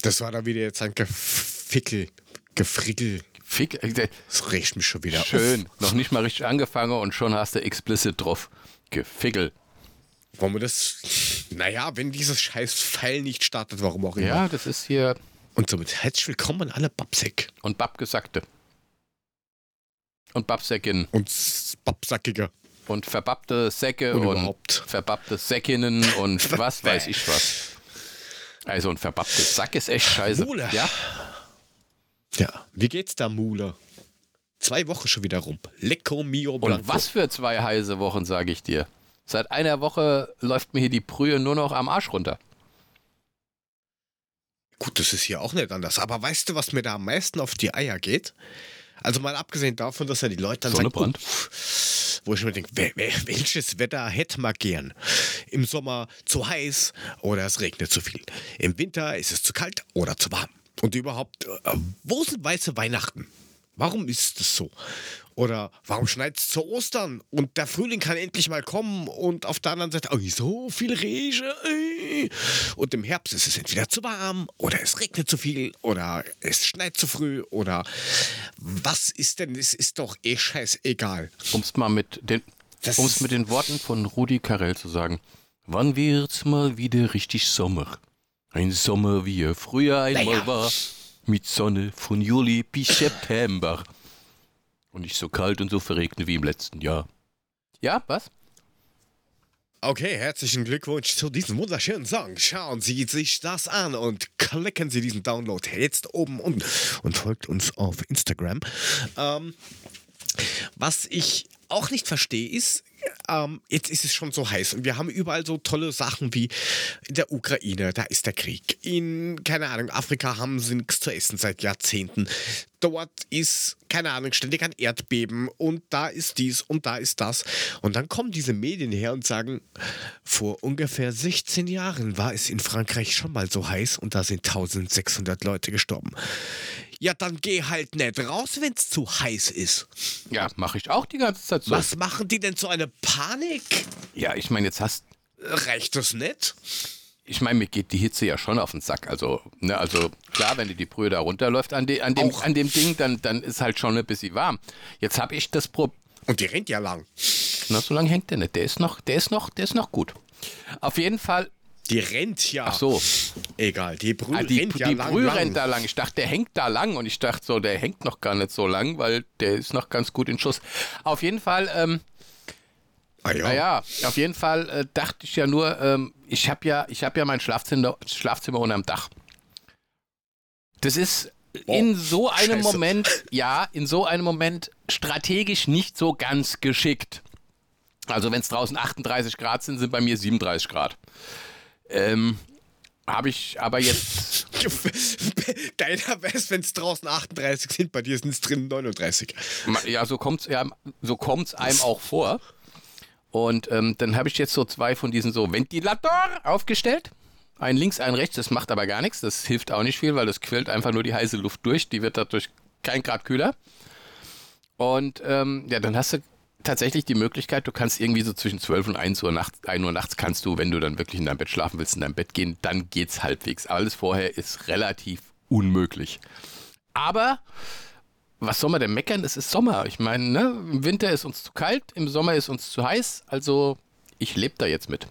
Das war da wieder jetzt ein Gefickel, Gefrickel. Fick, äh, Das riecht mich schon wieder schön. auf. Noch nicht mal richtig angefangen und schon hast du explicit drauf. Gefickel. Wollen wir das? Naja, wenn dieses scheiß Pfeil nicht startet, warum auch immer. Ja, das ist hier. Und somit herzlich willkommen an alle Babsek Und Babgesagte. Und Babsäckin. und Babsackige Und verbappte Säcke und, und, verbappte Säckinnen und was weiß ich was. Also ein verbapptes Sack ist echt scheiße. Mule. Ja, Ja, wie geht's da, Mule? Zwei Wochen schon wieder rum. Lecco mio blanco. und was für zwei heiße Wochen, sage ich dir. Seit einer Woche läuft mir hier die Brühe nur noch am Arsch runter. Gut, das ist hier auch nicht anders. Aber weißt du, was mir da am meisten auf die Eier geht? Also mal abgesehen davon, dass ja die Leute dann Sonnebrand. sagen, oh, wo ich mir denke, wer, wer, welches Wetter hätte man gern? Im Sommer zu heiß oder es regnet zu viel. Im Winter ist es zu kalt oder zu warm. Und überhaupt, äh, wo sind weiße Weihnachten? Warum ist es so? Oder warum schneit es zu Ostern und der Frühling kann endlich mal kommen und auf der anderen Seite, oh, so viel Regen. Und im Herbst ist es entweder zu warm oder es regnet zu viel oder es schneit zu früh oder was ist denn? Es ist doch eh scheißegal. Um es mal mit den, um's mit den Worten von Rudi Carell zu sagen. Wann wird's mal wieder richtig Sommer? Ein Sommer, wie er früher einmal Naja. war. Mit Sonne von Juli bis September. Und nicht so kalt und so verregnet wie im letzten Jahr. Ja, was? Okay, herzlichen Glückwunsch zu diesem wunderschönen Song. Schauen Sie sich das an und klicken Sie diesen Download jetzt oben unten und folgt uns auf Instagram. Ähm, was ich auch nicht verstehe, ist, ähm, jetzt ist es schon so heiß und wir haben überall so tolle Sachen wie in der Ukraine, da ist der Krieg. In, keine Ahnung, Afrika haben sie nichts zu essen seit Jahrzehnten. Dort ist, keine Ahnung, ständig ein Erdbeben und da ist dies und da ist das. Und dann kommen diese Medien her und sagen, vor ungefähr 16 Jahren war es in Frankreich schon mal so heiß und da sind 1600 Leute gestorben. Ja, dann geh halt nicht raus, wenn es zu heiß ist. Ja, mache ich auch die ganze Zeit so. Was machen die denn so eine Panik? Ja, ich meine, jetzt hast. Reicht das nicht? Ich meine, mir geht die Hitze ja schon auf den Sack. Also, ne, also klar, wenn dir die Brühe da runterläuft an, de, an, dem, Auch. an dem Ding, dann, dann ist halt schon ein bisschen warm. Jetzt habe ich das Problem. Und die rennt ja lang. Na, so lange hängt der nicht. Der ist noch, der ist noch, der ist noch gut. Auf jeden Fall. Die rennt ja. Ach so, Egal, die Brühe ah, die, rennt ja die lang. Brühe lang. rennt da lang. Ich dachte, der hängt da lang und ich dachte so, der hängt noch gar nicht so lang, weil der ist noch ganz gut in Schuss. Auf jeden Fall, ähm, Ah, ja. naja, auf jeden Fall äh, dachte ich ja nur, ähm, ich habe ja, ich habe ja mein Schlafzimmer, Schlafzimmer unterm Dach. Das ist in so einem Scheiße. Moment, ja, in so einem Moment strategisch nicht so ganz geschickt. Also wenn es draußen 38 Grad sind, sind bei mir 37 Grad. Ähm, habe ich aber jetzt, Deiner wäre es, wenn es draußen 38 sind, bei dir sind es drin 39. ja, so kommt's, ja, so kommt's einem auch vor. Und ähm, dann habe ich jetzt so zwei von diesen so Ventilatoren aufgestellt. Ein links, ein rechts, das macht aber gar nichts. Das hilft auch nicht viel, weil das quillt einfach nur die heiße Luft durch. Die wird dadurch kein Grad kühler. Und ähm, ja, dann hast du tatsächlich die Möglichkeit, du kannst irgendwie so zwischen 12 und 1 Uhr nachts, 1 Uhr nachts kannst du, wenn du dann wirklich in dein Bett schlafen willst, in dein Bett gehen, dann geht's halbwegs. Alles vorher ist relativ unmöglich. Aber was soll man denn meckern? Es ist Sommer. Ich meine, ne? im Winter ist uns zu kalt, im Sommer ist uns zu heiß. Also ich lebe da jetzt mit.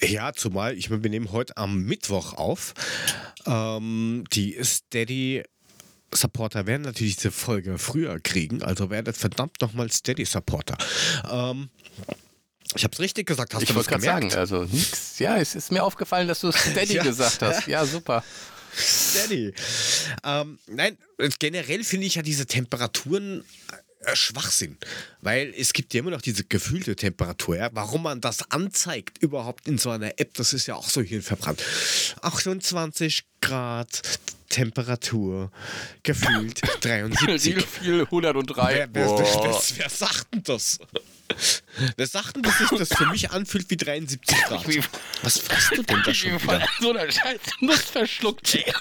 Ja, zumal, ich meine, wir nehmen heute am Mittwoch auf. Ähm, die Steady Supporter werden natürlich diese Folge früher kriegen, also werdet verdammt nochmal Steady Supporter. Ähm, ich hab's richtig gesagt, hast ich du das wollte gerade gemerkt? sagen, also nix. Ja, es ist mir aufgefallen, dass du Steady Ja. gesagt hast. Ja, super. Steady. Ähm, nein, generell finde ich ja diese Temperaturen äh, Schwachsinn, weil es gibt ja immer noch diese gefühlte Temperatur. Ja? Warum man das anzeigt überhaupt in so einer App, das ist ja auch so hirnverbrannt. 28 Grad Temperatur, gefühlt 73. Viel, viel 103. Wer, wer, wer, wer sagt denn das? Wer sagt denn, dass sich das für mich anfühlt wie 73 Grad? Was frisst du denn da schon wieder? so einer scheiß Nuss verschluckt. ey.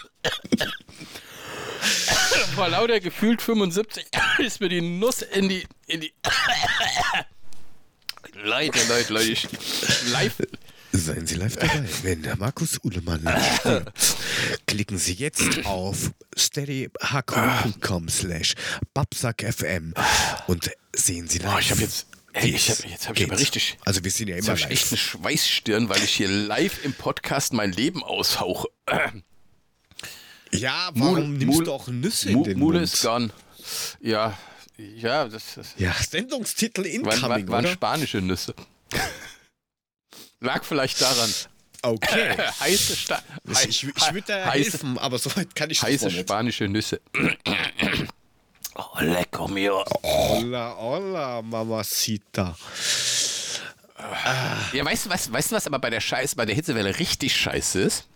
Vor lauter gefühlt 75 ist mir die Nuss in die, in die Leute, Leute, Leute, live. Seien Sie live dabei, wenn der Markus Uhlemann. Klicken Sie jetzt auf steadyhq.com slash babsackfm und sehen Sie live. Boah, ich habe jetzt, ey, ich hab, jetzt habe ich aber richtig, Also wir sind ja immer ich echt live. eine Schweißstirn, weil ich hier live im Podcast mein Leben aushauche. Ja, warum Mul- nimmst Mul- du auch Nüsse in den Mule Mund? ist gone. Ja, ja, das, das Ja, Sendungstitel waren, incoming, waren, waren oder? spanische Nüsse. Lag vielleicht daran. Okay. heiße Sta Ich, ich, würde da heiße, helfen, aber soweit kann ich heiße nicht. spanische Nüsse. Oh, lecker mir. Hola, hola, mamacita. Ja, weißt du was, weißt du was aber bei der Scheiße, bei der Hitzewelle richtig scheiße ist?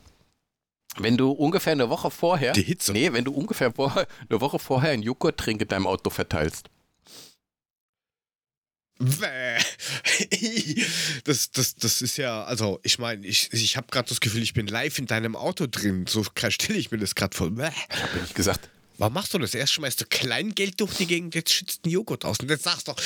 Wenn du ungefähr eine Woche vorher. Die Hitze? Nee, wenn du ungefähr vor, eine Woche vorher einen Joghurttrink in deinem Auto verteilst. Das, das, das ist ja, also ich meine, ich, ich habe gerade das Gefühl, ich bin live in deinem Auto drin. So stelle ich mir das gerade vor. Bäh. Hab ich gesagt. Warum machst du das? Erst schmeißt du Kleingeld durch die Gegend, jetzt schützt ein Joghurt aus. Und jetzt sagst du doch,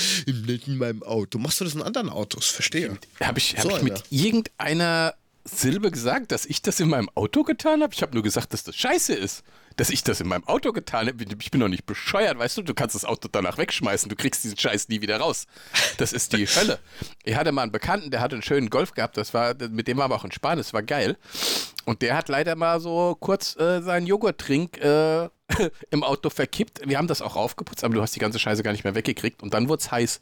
nicht in meinem Auto. Machst du das in anderen Autos? Verstehe. Habe ich, hab So ich mit einer. irgendeiner Silbe gesagt, dass ich das in meinem Auto getan habe? Ich habe nur gesagt, dass das scheiße ist. Dass ich das in meinem Auto getan habe. Ich bin doch nicht bescheuert, weißt du? Du kannst das Auto danach wegschmeißen. Du kriegst diesen Scheiß nie wieder raus. Das ist die Hölle. Ich hatte mal einen Bekannten, der hatte einen schönen Golf gehabt. Das war, mit dem war aber auch in Spanien. Das war geil. Und der hat leider mal so kurz äh, seinen Joghurttrink äh, im Auto verkippt. Wir haben das auch aufgeputzt, aber du hast die ganze Scheiße gar nicht mehr weggekriegt. Und dann wurde es heiß.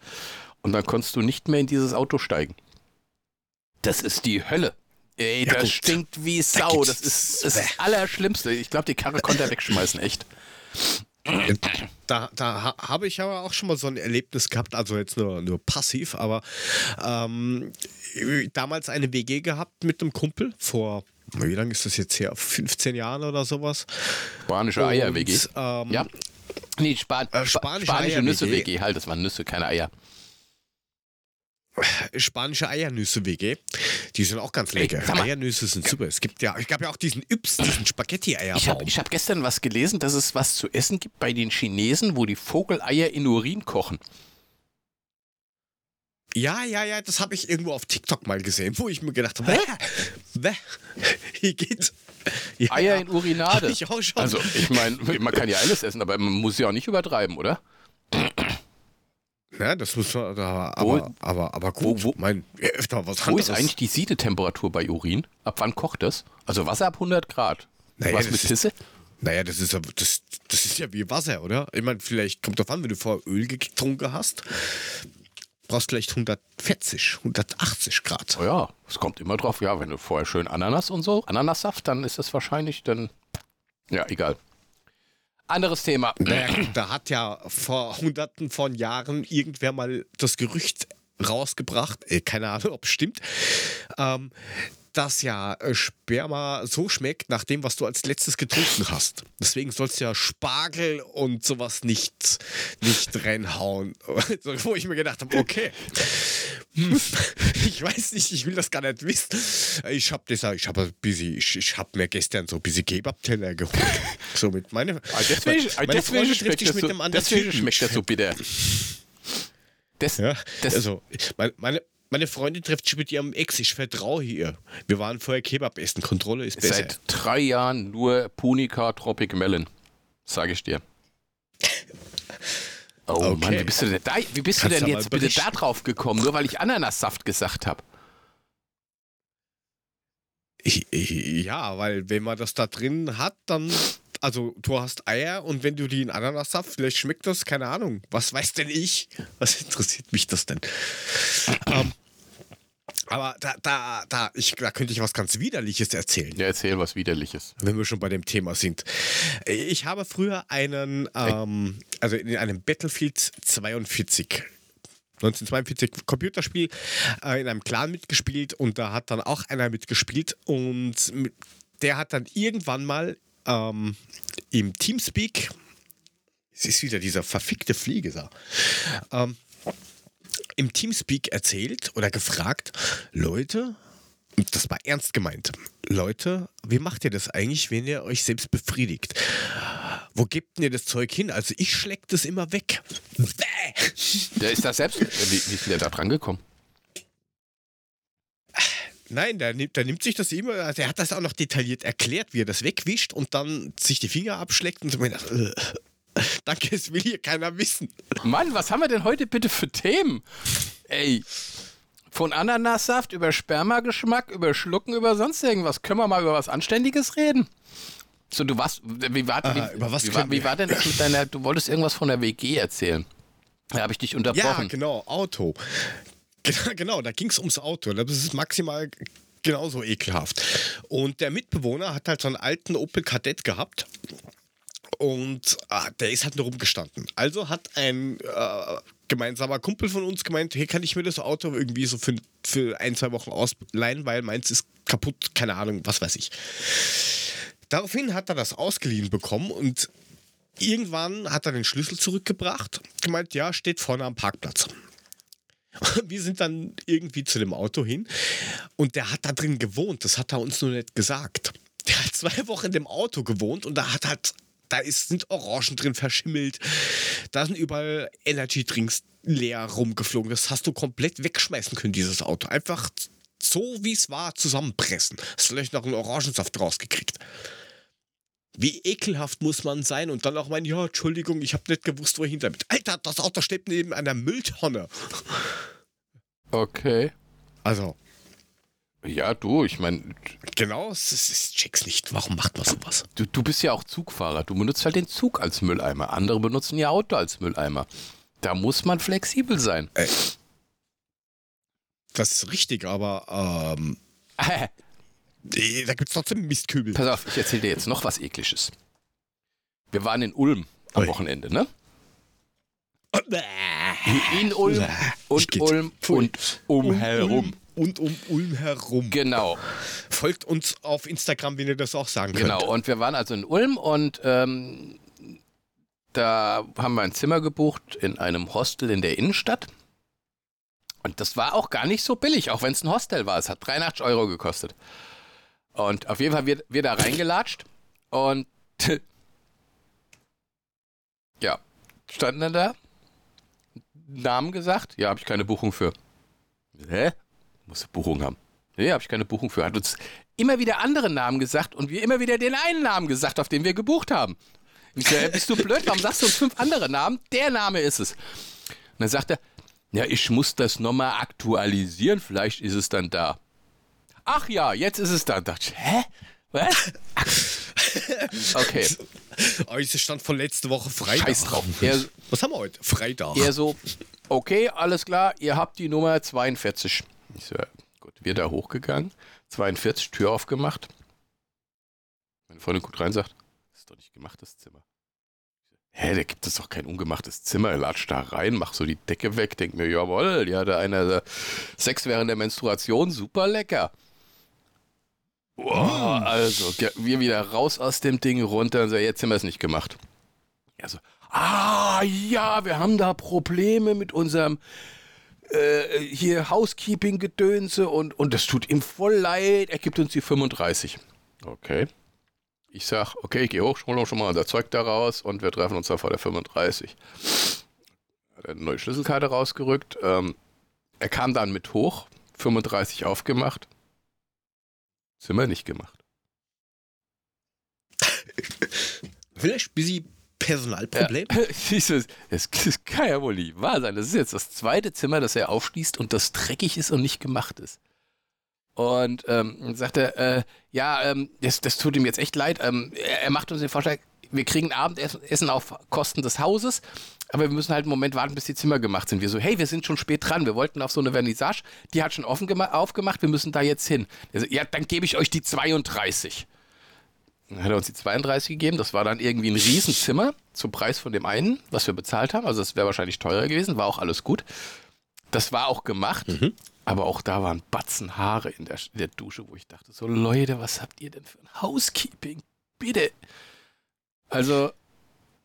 Und dann konntest du nicht mehr in dieses Auto steigen. Das ist die Hölle. Ey, Ja, das gut. stinkt wie Da Sau. gibt's- Das ist das Allerschlimmste. Ich glaube, die Karre konnte er wegschmeißen, echt. Da, da ha, habe ich aber auch schon mal so ein Erlebnis gehabt, also jetzt nur, nur passiv, aber ähm, damals eine WG gehabt mit einem Kumpel vor, wie lange ist das jetzt her? 15 Jahren oder sowas. Spanische Eier-WG. Ähm, Ja. Nee, Span Äh, Spa spanische spanische. Nüsse-WG. Halt, das waren Nüsse, keine Eier. Spanische Eiernüsse-WG. Die sind auch ganz lecker. mal. Eiernüsse sind super. Es gibt ja, ich gab ja auch diesen Yps, diesen Spaghetti-Eierbaum. Ich habe hab gestern was gelesen, dass es was zu essen gibt bei den Chinesen, wo die Vogeleier in Urin kochen. Ja, ja, ja, das habe ich irgendwo auf TikTok mal gesehen, wo ich mir gedacht habe, hier geht's. Ja, Eier in Urinade. ich auch schon. Also, ich meine, man kann ja alles essen, aber man muss ja auch nicht übertreiben, oder? Ja, das muss man, aber, Wo- aber, aber, aber gut. wo- wo- mein, öfter was Wo ist eigentlich die Siedetemperatur bei Urin? Ab wann kocht das? Also Wasser ab 100 Grad. Naja, was mit Pisse? Naja, das ist, ja, das, das ist ja wie Wasser, oder? Ich meine, vielleicht kommt drauf an, wenn du vorher Öl getrunken hast, brauchst vielleicht 140, 180 Grad. Oh ja, es kommt immer drauf. Ja, wenn du vorher schön Ananas und so, Ananassaft, dann ist das wahrscheinlich dann. Ja, egal. Anderes Thema. Naja, da hat ja vor hunderten von Jahren irgendwer mal das Gerücht rausgebracht, äh, keine Ahnung, ob es stimmt, ähm, dass ja äh, Sperma so schmeckt nach dem, was du als letztes getrunken hast. Deswegen sollst du ja Spargel und sowas nicht, nicht reinhauen. Wo ich mir gedacht habe, okay, hm, ich weiß nicht, ich will das gar nicht wissen. Ich habe das, ich habe ein bisschen, ich, ich habe mir gestern so ein bisschen Kebab-Teller geholt. So mit meine, Ah, Deswegen, ah, meine deswegen, trifft das mit einem anderen deswegen schmeckt das so bitter. Das, Ja, das, also meine, meine, meine Freundin trifft sich mit ihrem Ex. Ich vertraue hier. Wir waren vorher Kebab essen. Kontrolle ist besser. seit drei Jahren nur Punica Tropic Melon. Sage ich dir. Oh Okay. Mann, wie bist du denn, da, wie bist du denn jetzt bitte da drauf gekommen, nur weil ich Ananassaft gesagt habe? Ja, weil wenn man das da drin hat, dann. Also, du hast Eier und wenn du die in Ananassaft, vielleicht schmeckt das, keine Ahnung. Was weiß denn ich? Was interessiert mich das denn? ähm, aber da, da, da, ich, da könnte ich was ganz Widerliches erzählen. Ja, erzähl was Widerliches. wenn wir schon bei dem Thema sind. Ich habe früher einen, ähm, also in einem Battlefield 42 1942 Computerspiel äh, in einem Clan mitgespielt und da hat dann auch einer mitgespielt und der hat dann irgendwann mal ähm, im Teamspeak, es ist wieder dieser verfickte Flieger, ähm, im Teamspeak erzählt oder gefragt, Leute, das war ernst gemeint, Leute, wie macht ihr das eigentlich, wenn ihr euch selbst befriedigt? Wo gebt ihr das Zeug hin? Also ich schleck das immer weg. Bäh. Der ist da selbst. Äh, Wie, wie ist der da dran gekommen? Nein, der nimmt, der nimmt sich das immer, also er hat das auch noch detailliert erklärt, wie er das wegwischt und dann sich die Finger abschleckt und so äh, danke, es will hier keiner wissen. Mann, was haben wir denn heute bitte für Themen? Ey, von Ananassaft über Spermageschmack, über Schlucken, über sonst irgendwas. Können wir mal über was Anständiges reden? So, du warst, wie war, Ah, wie, über was wie, war, wie war denn das mit deiner, du wolltest irgendwas von der WG erzählen. Da habe ich dich Ja, unterbrochen. genau, Auto. Genau, genau da ging es ums Auto. Das ist maximal genauso ekelhaft. Und der Mitbewohner hat halt so einen alten Opel Kadett gehabt. Und ah, der ist halt nur rumgestanden. Also hat ein äh, gemeinsamer Kumpel von uns gemeint, hey, kann ich mir das Auto irgendwie so für, für ein, zwei Wochen ausleihen, weil meins ist kaputt, keine Ahnung, was weiß ich. Daraufhin hat er das ausgeliehen bekommen und irgendwann hat er den Schlüssel zurückgebracht, gemeint, ja, steht vorne am Parkplatz. Wir sind dann irgendwie zu dem Auto hin und der hat da drin gewohnt, das hat er uns nur nicht gesagt. Der hat zwei Wochen in dem Auto gewohnt und da hat halt, da ist, sind Orangen drin verschimmelt, da sind überall Energy-Drinks leer rumgeflogen. Das hast du komplett wegschmeißen können, dieses Auto. Einfach so, wie es war, zusammenpressen. Hast vielleicht noch einen Orangensaft rausgekriegt. Wie ekelhaft muss man sein und dann auch meinen, ja, Entschuldigung, ich habe nicht gewusst, wohin damit. Alter, das Auto steht neben einer Mülltonne. Okay. Also, Ja, du, ich meine, genau, es ist, ich check's nicht. Warum macht man sowas? du, du bist ja auch Zugfahrer. Du benutzt halt den Zug als Mülleimer. Andere benutzen ihr Auto als Mülleimer. Da muss man flexibel sein. Das ist richtig, aber ähm, eh, da gibt's trotzdem Mistkübel. Pass auf, ich erzähle dir jetzt noch was Ekliges. Wir waren in Ulm am Ui. Wochenende, ne? In Ulm und. Ulm und umherum. Und um Ulm herum. Genau, Folgt uns auf Instagram, wenn ihr das auch sagen genau. könnt. Und wir waren also in Ulm und ähm, da haben wir ein Zimmer gebucht in einem Hostel in der Innenstadt. Und das war auch gar nicht so billig, auch wenn es ein Hostel war. Es hat 83 Euro gekostet. Und auf jeden Fall wir, wir da reingelatscht und ja, standen dann da, Namen gesagt, ja, habe ich keine Buchung für. Hä? Muss eine Buchung haben. Nee, habe ich keine Buchung für. Hat uns immer wieder andere Namen gesagt und wir immer wieder den einen Namen gesagt, auf den wir gebucht haben. Ich so, "Ey, bist du blöd? Warum sagst du uns fünf andere Namen? Der Name ist es. Und dann sagt er, ja, ich muss das nochmal aktualisieren, vielleicht ist es dann da. Ach ja, jetzt ist es da. Da dachte ich, hä? Was? Okay, Oh, ist der Stand von letzte Woche Freitag. scheiß drauf. Er, Was haben wir heute? Freitag. er so, okay, alles klar, ihr habt die Nummer 42. Ich so, ja, gut, wir da hochgegangen, 42, Tür aufgemacht. Meine Freundin guckt rein und sagt, das ist doch nicht gemacht, das Zimmer. Hä, da gibt es doch kein ungemachtes Zimmer. Er latscht da rein, macht so die Decke weg, denkt mir, jawohl, ja, da einer Sex während der Menstruation, super lecker. Wow, also, ge- wir wieder raus aus dem Ding runter und so, jetzt haben wir es nicht gemacht. Ja, so, ah, ja, wir haben da Probleme mit unserem äh, hier Housekeeping-Gedönse und, und das tut ihm voll leid, er gibt uns die 35. Okay. Ich sag, okay, ich geh hoch, hol schon mal unser Zeug da raus und wir treffen uns da vor der 35. Hat eine neue Schlüsselkarte rausgerückt. Ähm, er kam dann mit hoch, 35 aufgemacht. Zimmer nicht gemacht. Vielleicht ein bisschen Personalproblem. Ja, das, das kann ja wohl nicht wahr sein. Das ist jetzt das zweite Zimmer, das er aufschließt und das dreckig ist und nicht gemacht ist. Und ähm, sagt er, äh, ja, ähm, das, das tut ihm jetzt echt leid. Ähm, er, er macht uns den Vorschlag, wir kriegen Abendessen auf Kosten des Hauses, aber wir müssen halt einen Moment warten, bis die Zimmer gemacht sind. Wir so, hey, wir sind schon spät dran. Wir wollten auf so eine Vernissage, die hat schon offen gema- aufgemacht, wir müssen da jetzt hin. Er so, ja, dann gebe ich euch die 32. Dann hat er uns die 32 gegeben. Das war dann irgendwie ein Riesenzimmer zum Preis von dem einen, was wir bezahlt haben. Also das wäre wahrscheinlich teurer gewesen, war auch alles gut. Das war auch gemacht, aber auch da waren Batzen Haare in der, in der Dusche, wo ich dachte, so Leute, was habt ihr denn für ein Housekeeping? Bitte. Also,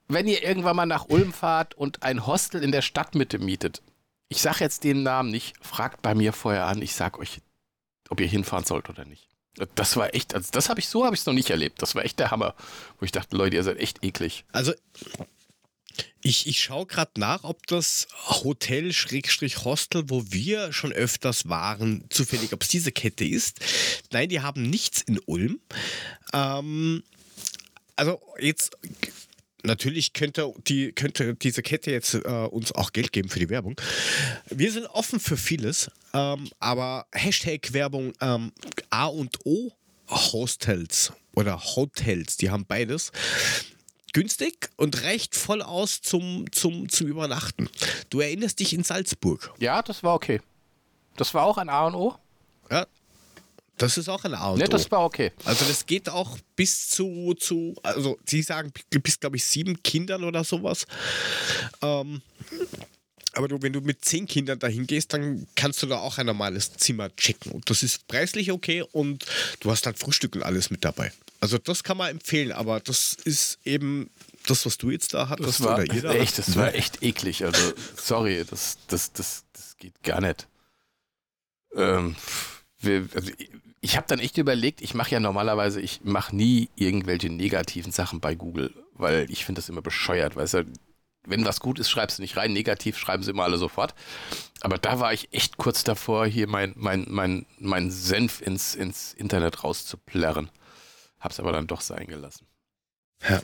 wenn ihr irgendwann mal nach Ulm fahrt und ein Hostel in der Stadtmitte mietet, ich sage jetzt den Namen nicht, fragt bei mir vorher an, ich sag euch, ob ihr hinfahren sollt oder nicht. Das war echt, also das habe ich so habe ich es noch nicht erlebt. Das war echt der Hammer, wo ich dachte, Leute, ihr seid echt eklig. Also, Ich, ich schaue gerade nach, ob das Hotel-Hostel, wo wir schon öfters waren, zufällig, ob es diese Kette ist. Nein, die haben nichts in Ulm. Ähm, also jetzt Natürlich könnte, die, könnte diese Kette jetzt äh, uns auch Geld geben für die Werbung. Wir sind offen für vieles, ähm, aber Hashtag Werbung ähm, A und O Hostels oder Hotels, die haben beides. Günstig und reicht voll aus zum, zum, zum Übernachten. Du erinnerst dich in Salzburg. Ja, das war okay. Das war auch ein A und O? Ja, das ist auch ein A und Ne, das war okay. Also das geht auch bis zu, zu also sie sagen bis, glaube ich, sieben Kindern oder sowas. Ähm, aber du, wenn du mit zehn Kindern dahin gehst, dann kannst du da auch ein normales Zimmer checken. Und das ist preislich okay und du hast dann Frühstück und alles mit dabei. Also das kann man empfehlen, aber das ist eben das, was du jetzt da hattest das war, oder ihr da echt, Das war echt eklig. Also sorry, das, das, das, das geht gar nicht. Ähm, wir, also ich habe dann echt überlegt, ich mache ja normalerweise, ich mache nie irgendwelche negativen Sachen bei Google, weil ich finde das immer bescheuert, weißt du, wenn was gut ist, schreibst du nicht rein, negativ schreiben sie immer alle sofort. Aber da war ich echt kurz davor, hier mein, mein, mein, mein Senf ins, ins Internet rauszuplärren. Hab's aber dann doch sein gelassen. Ja.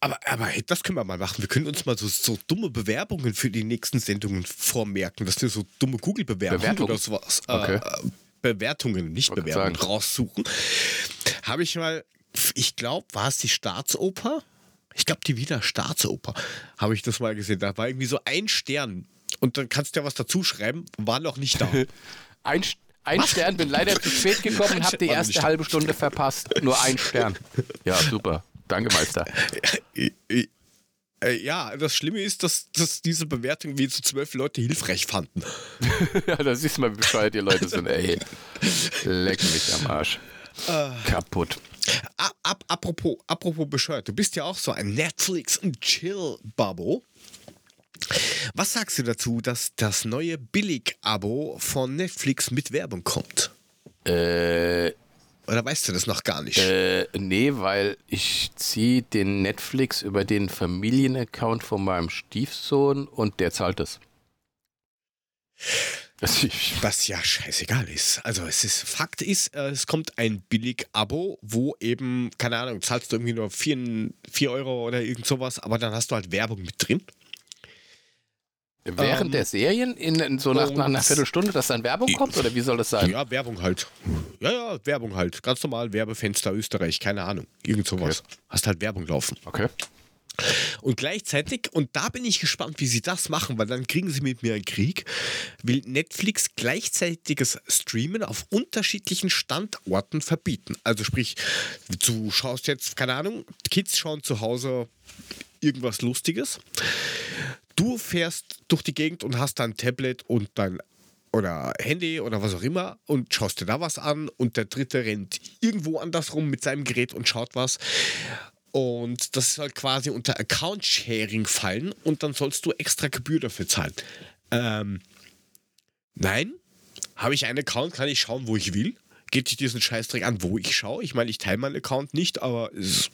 Aber, aber hey, das können wir mal machen. Wir können uns mal so, so dumme Bewerbungen für die nächsten Sendungen vormerken. Das sind so dumme Google-Bewerbungen oder sowas. Äh, okay. Äh, Bewertungen, nicht Bewerbungen raussuchen. Habe ich mal, ich glaube, war es die Staatsoper? Ich glaube, die Wiener Staatsoper habe ich das mal gesehen. Da war irgendwie so ein Stern. Und dann kannst du ja was dazu schreiben, war noch nicht da. ein, ein Stern, bin leider zu spät gekommen und habe die erste halbe Stunde verpasst. Nur ein Stern. Ja, super. Danke, Meister. Äh, ja, das Schlimme ist, dass, dass diese Bewertung wie zu zwölf Leute hilfreich fanden. ja, da siehst du mal, wie bescheuert die Leute sind, ey. Leck mich am Arsch. Uh, Kaputt. Ab, ab, apropos, apropos bescheuert, du bist ja auch so ein Netflix- und Chill-Babo. Was sagst du dazu, dass das neue Billig-Abo von Netflix mit Werbung kommt? Äh, oder weißt du das noch gar nicht? Äh, nee, weil ich ziehe den Netflix über den Familienaccount von meinem Stiefsohn und der zahlt das. Was ja scheißegal ist. Also es ist, Fakt ist, äh, es kommt ein Billig-Abo, wo eben, keine Ahnung, zahlst du irgendwie nur 4, 4 Euro oder irgend sowas, aber dann hast du halt Werbung mit drin. Während ähm, der Serien, in, in so nach, nach, einer Viertelstunde, dass dann Werbung kommt oder wie soll das sein? Ja, Werbung halt. Ja, ja, Werbung halt. Ganz normal, Werbefenster Österreich, keine Ahnung. Irgend sowas. Okay. Hast halt Werbung laufen. Okay. Und gleichzeitig, und da bin ich gespannt, wie sie das machen, weil dann kriegen sie mit mir einen Krieg, will Netflix gleichzeitiges Streamen auf unterschiedlichen Standorten verbieten. Also sprich, du schaust jetzt, keine Ahnung, Kids schauen zu Hause irgendwas Lustiges. Du fährst durch die Gegend und hast dein Tablet und dein oder Handy oder was auch immer und schaust dir da was an und der dritte rennt irgendwo anders rum mit seinem Gerät und schaut was. Und das soll quasi unter Account-Sharing fallen und dann sollst du extra Gebühr dafür zahlen. Ähm, nein, habe ich einen Account, kann ich schauen, wo ich will. Geht sich diesen Scheißdreck an, wo ich schaue. Ich meine, ich teile meinen Account nicht, aber es ist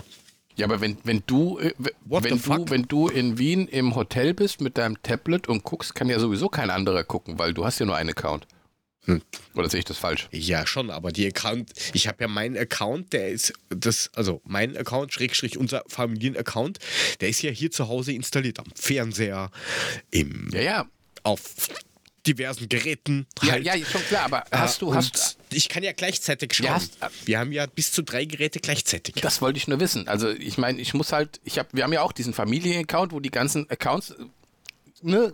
ja, aber wenn, wenn du, äh, wenn du, wenn du in Wien im Hotel bist mit deinem Tablet und guckst, kann ja sowieso kein anderer gucken, weil du hast ja nur einen Account. Hm. Oder sehe ich das falsch? Ja, schon, aber die Account, ich habe ja meinen Account, der ist das, also mein Account, Schrägstrich unser Familienaccount, der ist ja hier zu Hause installiert am Fernseher, im, ja, ja. auf diversen Geräten. Ja, halt. ja, schon klar, aber äh, hast du, hast Ich kann ja gleichzeitig schauen. Ja, hast, wir haben ja bis zu drei Geräte gleichzeitig. Das wollte ich nur wissen. Also ich meine, ich muss halt, ich habe, wir haben ja auch diesen Familienaccount, wo die ganzen Accounts ne,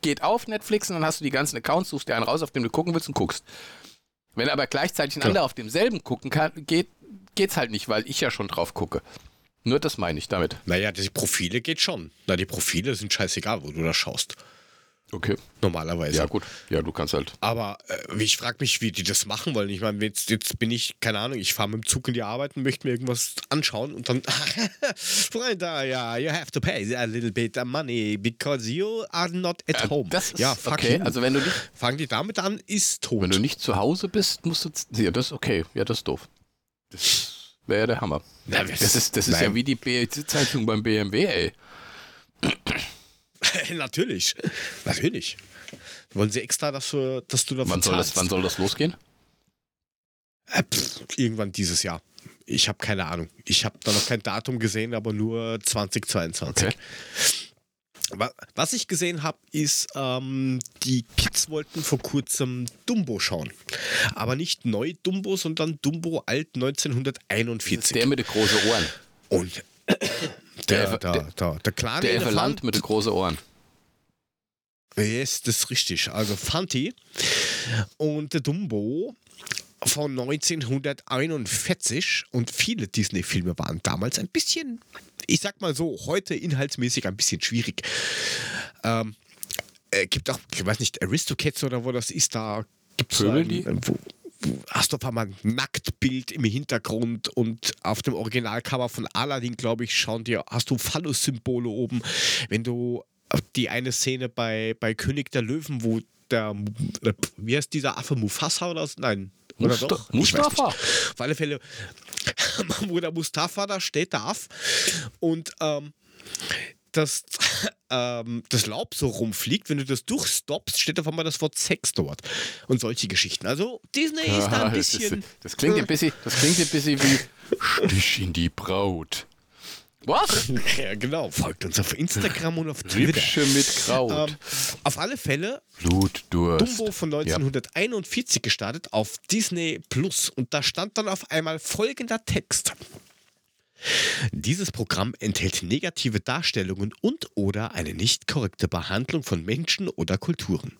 geht auf Netflix und dann hast du die ganzen Accounts, suchst dir einen raus, auf den du gucken willst und guckst. Wenn aber gleichzeitig ein anderer auf demselben gucken kann, geht, geht's halt nicht, weil ich ja schon drauf gucke. Nur das meine ich damit. Naja, die Profile geht schon. Na, die Profile sind scheißegal, wo du da schaust. Okay. Normalerweise. Ja, gut. Ja, du kannst halt. Aber äh, ich frage mich, wie die das machen wollen. Ich meine, jetzt, jetzt bin ich, keine Ahnung, ich fahre mit dem Zug in die Arbeit und möchte mir irgendwas anschauen und dann, Freunde, ja, you have to pay a little bit of money because you are not at äh, home. Das ist ja, fuck okay. Also wenn du nicht, Fangen die damit an, ist tot. Wenn du nicht zu Hause bist, musst du, ja, das ist okay. Ja, das ist doof. Das wäre der Hammer. Na, das ist, das ist ja wie die Sitzheizung beim BMW, ey. natürlich. Natürlich. Wollen sie extra, dass du, dass du dafür Wann soll, das, wann soll das losgehen? Äh, pff, irgendwann dieses Jahr. Ich habe keine Ahnung. Ich habe da noch kein Datum gesehen, aber nur 2022. Okay. Wa- Was ich gesehen habe, ist, ähm, die Kids wollten vor kurzem Dumbo schauen. Aber nicht neu Dumbo, sondern Dumbo alt Das ist 1941. der mit den großen Ohren. Und Der- der, der, der, der, kleine Der Elefant, Elefant mit den großen Ohren. Yes, das ist richtig. Also Fanti und der Dumbo von 1941 und viele Disney-Filme waren damals ein bisschen, ich sag mal so, heute inhaltsmäßig ein bisschen schwierig. Ähm, äh, gibt auch, ich weiß nicht, Aristocats oder wo das ist, da gibt es Vögeln die? wo, wo, hast du auf einmal ein Nacktbild im Hintergrund und auf dem Originalcover von Aladdin, glaube ich, schauen dir, hast du Phallus-Symbole oben. Wenn du die eine Szene bei, bei König der Löwen, wo der, äh, wie heißt dieser Affe, Mufasa oder so? Nein. Oder Musta- doch? Mustafa. Auf alle Fälle, wo der Mustafa da steht, darf und ähm, das, ähm, das Laub so rumfliegt, wenn du das durchstoppst, steht auf einmal das Wort Sex dort. Und solche Geschichten. Also Disney ist da ein das, ist, bisschen. das, klingt ein bisschen, das klingt ein bisschen wie Stich in die Braut. Was? Ja, genau. Folgt uns auf Instagram und auf Twitter. Rippsche mit Kraut. Ähm, auf alle Fälle Blutdurst. Dumbo von 1941 gestartet auf Disney Plus und da stand dann auf einmal folgender Text. Dieses Programm enthält negative Darstellungen und oder eine nicht korrekte Behandlung von Menschen oder Kulturen.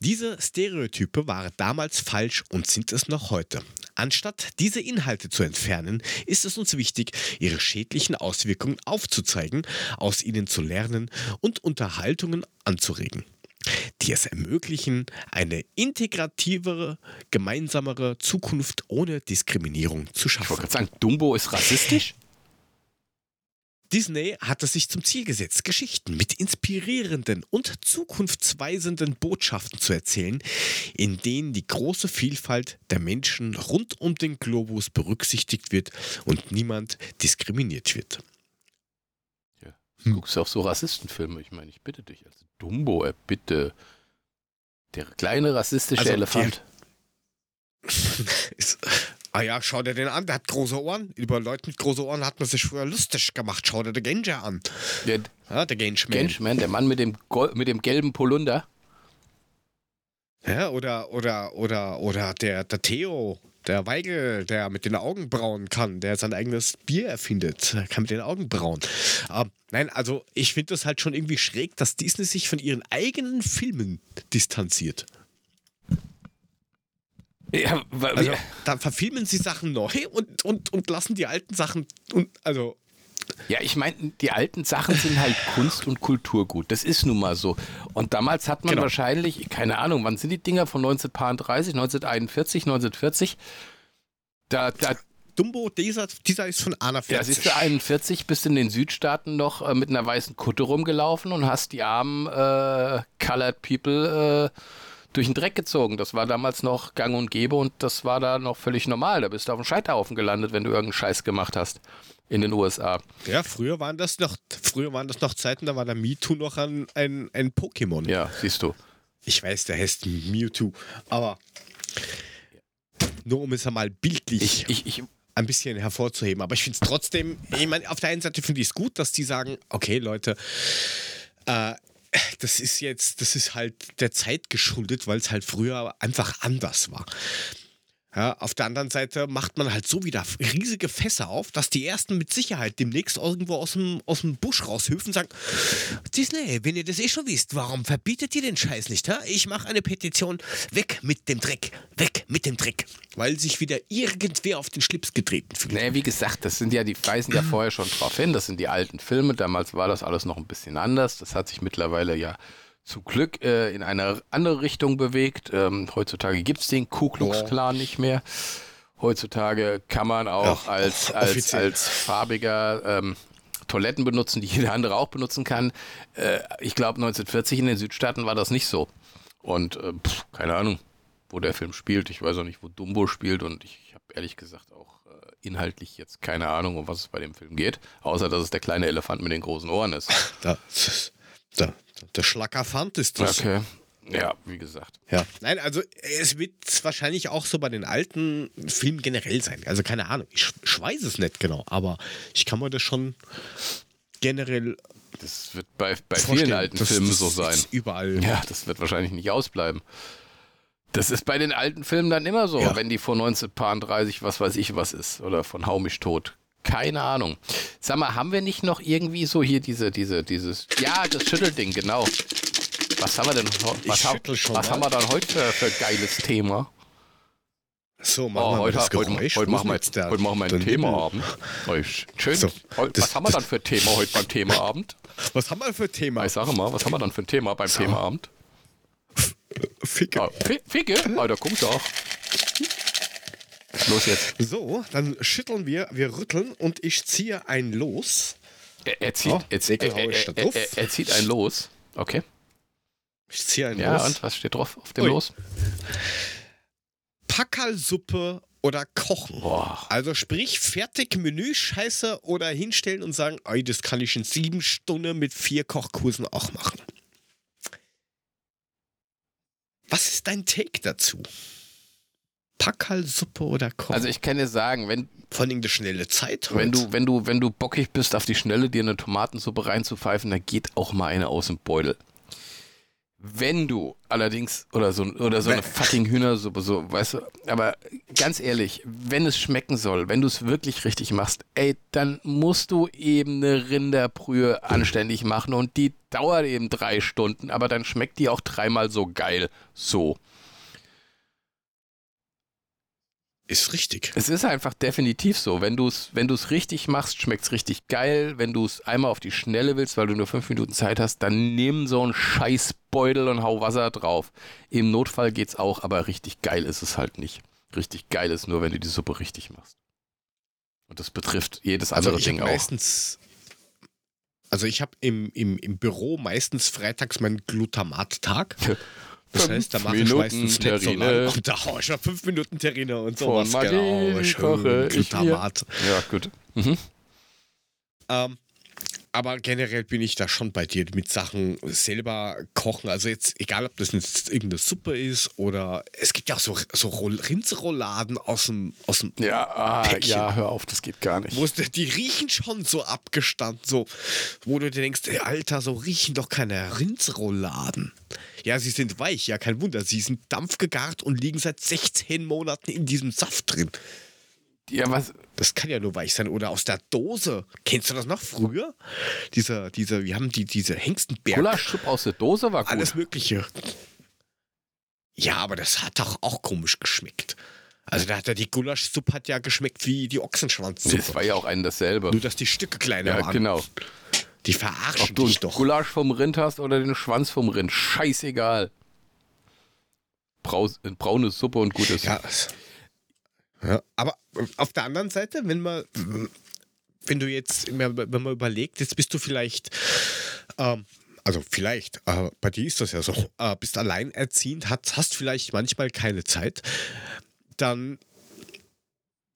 Diese Stereotype waren damals falsch und sind es noch heute. Anstatt diese Inhalte zu entfernen, ist es uns wichtig, ihre schädlichen Auswirkungen aufzuzeigen, aus ihnen zu lernen und Unterhaltungen anzuregen die es ermöglichen, eine integrativere, gemeinsamere Zukunft ohne Diskriminierung zu Ich wollte schaffen. gerade sagen, Dumbo ist rassistisch? Disney hat es sich zum Ziel gesetzt, Geschichten mit inspirierenden und zukunftsweisenden Botschaften zu erzählen, in denen die große Vielfalt der Menschen rund um den Globus berücksichtigt wird und niemand diskriminiert wird. Du guckst auch so Rassistenfilme. Ich meine, ich bitte dich. Also Dumbo, äh, bitte. Der kleine rassistische Also, Elefant. Ist, ah ja, schau dir den an, der hat große Ohren. Über Leute mit großen Ohren hat man sich früher lustig gemacht. Schau dir den Genja an. Der Ja, der Genschman. Genschman, der Mann mit dem, mit dem gelben Polunder. Ja, oder, oder, oder, oder der, der Theo, der Weigel, der mit den Augenbrauen kann, der sein eigenes Bier erfindet, kann mit den Augenbrauen. Ähm, nein, also ich finde das halt schon irgendwie schräg, dass Disney sich von ihren eigenen Filmen distanziert. Ja, Also da verfilmen sie Sachen neu und, und, und lassen die alten Sachen und also Ja, ich meine, die alten Sachen sind halt Kunst und Kulturgut. Das ist nun mal so. Und damals hat man Genau. wahrscheinlich, keine Ahnung, wann sind die Dinger von 1933, 1941, 1940? Da, da, Dumbo, dieser, dieser ist von Anna ja, siehst du, 41 bist in den Südstaaten noch äh, mit einer weißen Kutte rumgelaufen und hast die armen äh, Colored People äh, durch den Dreck gezogen. Das war damals noch gang und gäbe und das war da noch völlig normal. Da bist du auf dem Scheiterhaufen gelandet, wenn du irgendeinen Scheiß gemacht hast in den USA. Ja, früher waren das noch, früher waren das noch Zeiten, da war der MeToo noch ein, ein, ein Pokémon. Ja, siehst du. Ich weiß, der heißt Mewtwo, aber nur um es einmal bildlich Ich, ich, ich, ein bisschen hervorzuheben. Aber ich finde es trotzdem, ich meine, auf der einen Seite finde ich es gut, dass die sagen, okay, Leute, äh, das ist jetzt, das ist halt der Zeit geschuldet, weil es halt früher einfach anders war. Ja, auf der anderen Seite macht man halt so wieder riesige Fässer auf, dass die ersten mit Sicherheit demnächst irgendwo aus dem, aus dem Busch raushüpfen und sagen, Disney, wenn ihr das eh schon wisst, warum verbietet ihr den Scheiß nicht? Ha? Ich mache eine Petition, weg mit dem Dreck, weg mit dem Dreck. Weil sich wieder irgendwer auf den Schlips getreten fühlt. naja, wie gesagt, das sind ja, die weisen ja vorher schon drauf hin. Das sind die alten Filme. Damals war das alles noch ein bisschen anders. Das hat sich mittlerweile ja zum Glück äh, in eine andere Richtung bewegt. Ähm, heutzutage gibt es den Ku Klux Klan nicht mehr. Heutzutage kann man auch Ja, als, als, offiziell. als farbiger ähm, Toiletten benutzen, die jeder andere auch benutzen kann. Äh, ich glaube, 1940 in den Südstaaten war das nicht so. Und äh, pff, keine Ahnung. wo der Film spielt. Ich weiß auch nicht, wo Dumbo spielt und ich, ich habe ehrlich gesagt auch äh, inhaltlich jetzt keine Ahnung, um was es bei dem Film geht, außer dass es der kleine Elefant mit den großen Ohren ist. Da, da, der Schlackerfant ist das. Okay. Ja, wie gesagt. Ja. Nein, also es wird wahrscheinlich auch so bei den alten Filmen generell sein. Also keine Ahnung, ich, ich weiß es nicht genau, aber ich kann mir das schon generell Das wird bei, bei vorstellen. vielen alten Das- Filmen das so sein. ist Überall. Ja, das wird wahrscheinlich nicht ausbleiben. Das ist bei den alten Filmen dann immer so, Ja. wenn die von 1930 was weiß ich was ist oder von Hau mich tot. Keine Ahnung. Sag mal, haben wir nicht noch irgendwie so hier diese, diese, dieses, ja, das Schüttelding, genau. Was haben wir denn, was, schon was haben wir dann heute für, für geiles Thema? So, machen Oh, wir heute, das heute, Geräusch. heute, Wo machen wir, jetzt der heute machen wir ein? Themaabend. Schön. So, Heu- das- was haben wir dann für ein Thema heute beim Themaabend? Was haben wir für ein Thema? Ich sage mal, was haben wir dann für ein Thema beim So. Themaabend? Ficke. Ah, Fi- Ficke? Da kommt auch. Los jetzt. So, dann schütteln wir, wir rütteln und ich ziehe ein Los. Er, er zieht, Oh, er, er, er, zieht einen los. Okay. Ich ziehe ein Ja, Los. und was steht drauf auf dem Ui. Los? Packerlsuppe oder kochen. Boah. Also sprich, fertig Menü scheiße oder hinstellen und sagen, ey, das kann ich in sieben Stunden mit vier Kochkursen auch machen. Was ist dein Take dazu? Packerlsuppe oder kochen? Also ich kann dir sagen, wenn, Vor allem eine schnelle Zeit. wenn, du, wenn, du, wenn du bockig bist, auf die Schnelle dir eine Tomatensuppe reinzupfeifen, dann geht auch mal eine aus dem Beutel. Wenn du allerdings, oder so, oder so eine fucking Hühnersuppe, so, weißt du, aber ganz ehrlich, wenn es schmecken soll, wenn du es wirklich richtig machst, ey, dann musst du eben eine Rinderbrühe anständig machen und die dauert eben drei Stunden, aber dann schmeckt die auch dreimal so geil. So. Ist richtig. Es ist einfach definitiv so. Wenn du es wenn du's richtig machst, schmeckt es richtig geil. Wenn du es einmal auf die Schnelle willst, weil du nur fünf Minuten Zeit hast, dann nimm so einen Scheißbeutel und hau Wasser drauf. Im Notfall geht's auch, aber richtig geil ist es halt nicht. Richtig geil ist nur, wenn du die Suppe richtig machst. Und das betrifft jedes Also andere ich Ding auch. meistens. Also ich habe im, im, im Büro meistens freitags meinen Glutamattag. Das Fünf heißt, da mache ich meistens nicht so Terrine. Und da hau ich ja fünf Minuten Terrine und Von sowas. Martin Genau, koche schön ich hier. Glutamat. Ja, gut. Mhm. Ähm, aber generell bin ich da schon bei dir mit Sachen selber kochen. Also jetzt, egal ob das jetzt irgendeine Suppe ist oder es gibt ja auch so, so Rindsrouladen aus dem, aus dem Ja, ah, ja, hör auf, das geht gar nicht. Wo die riechen schon so abgestanden, so, wo du dir denkst, ey, Alter, so riechen doch keine Rindsrouladen. Ja, sie sind weich, ja, kein Wunder. Sie sind dampfgegart und liegen seit 16 Monaten in diesem Saft drin. Ja, was, Das kann ja nur weich sein. Oder aus der Dose. Kennst du das noch früher? Diese, diese, wir haben die, diese Hengstenberg. Gulaschsuppe aus der Dose war gut. Alles Mögliche. Ja, aber das hat doch auch komisch geschmeckt. Also da hat ja die Gulaschsuppe hat ja geschmeckt wie die Ochsenschwanzsuppe. Das war ja auch ein dasselbe. Nur, dass die Stücke kleiner Ja, waren. genau. Die Ob verarschen du dich doch. Gulasch vom Rind hast oder den Schwanz vom Rind, scheißegal. Braus, braune Suppe und gutes. Ja. Aber auf der anderen Seite, wenn man, wenn du jetzt, wenn man überlegt, jetzt bist du vielleicht, ähm, also vielleicht, äh, bei dir ist das ja so, äh, bist alleinerziehend, hast, hast vielleicht manchmal keine Zeit, dann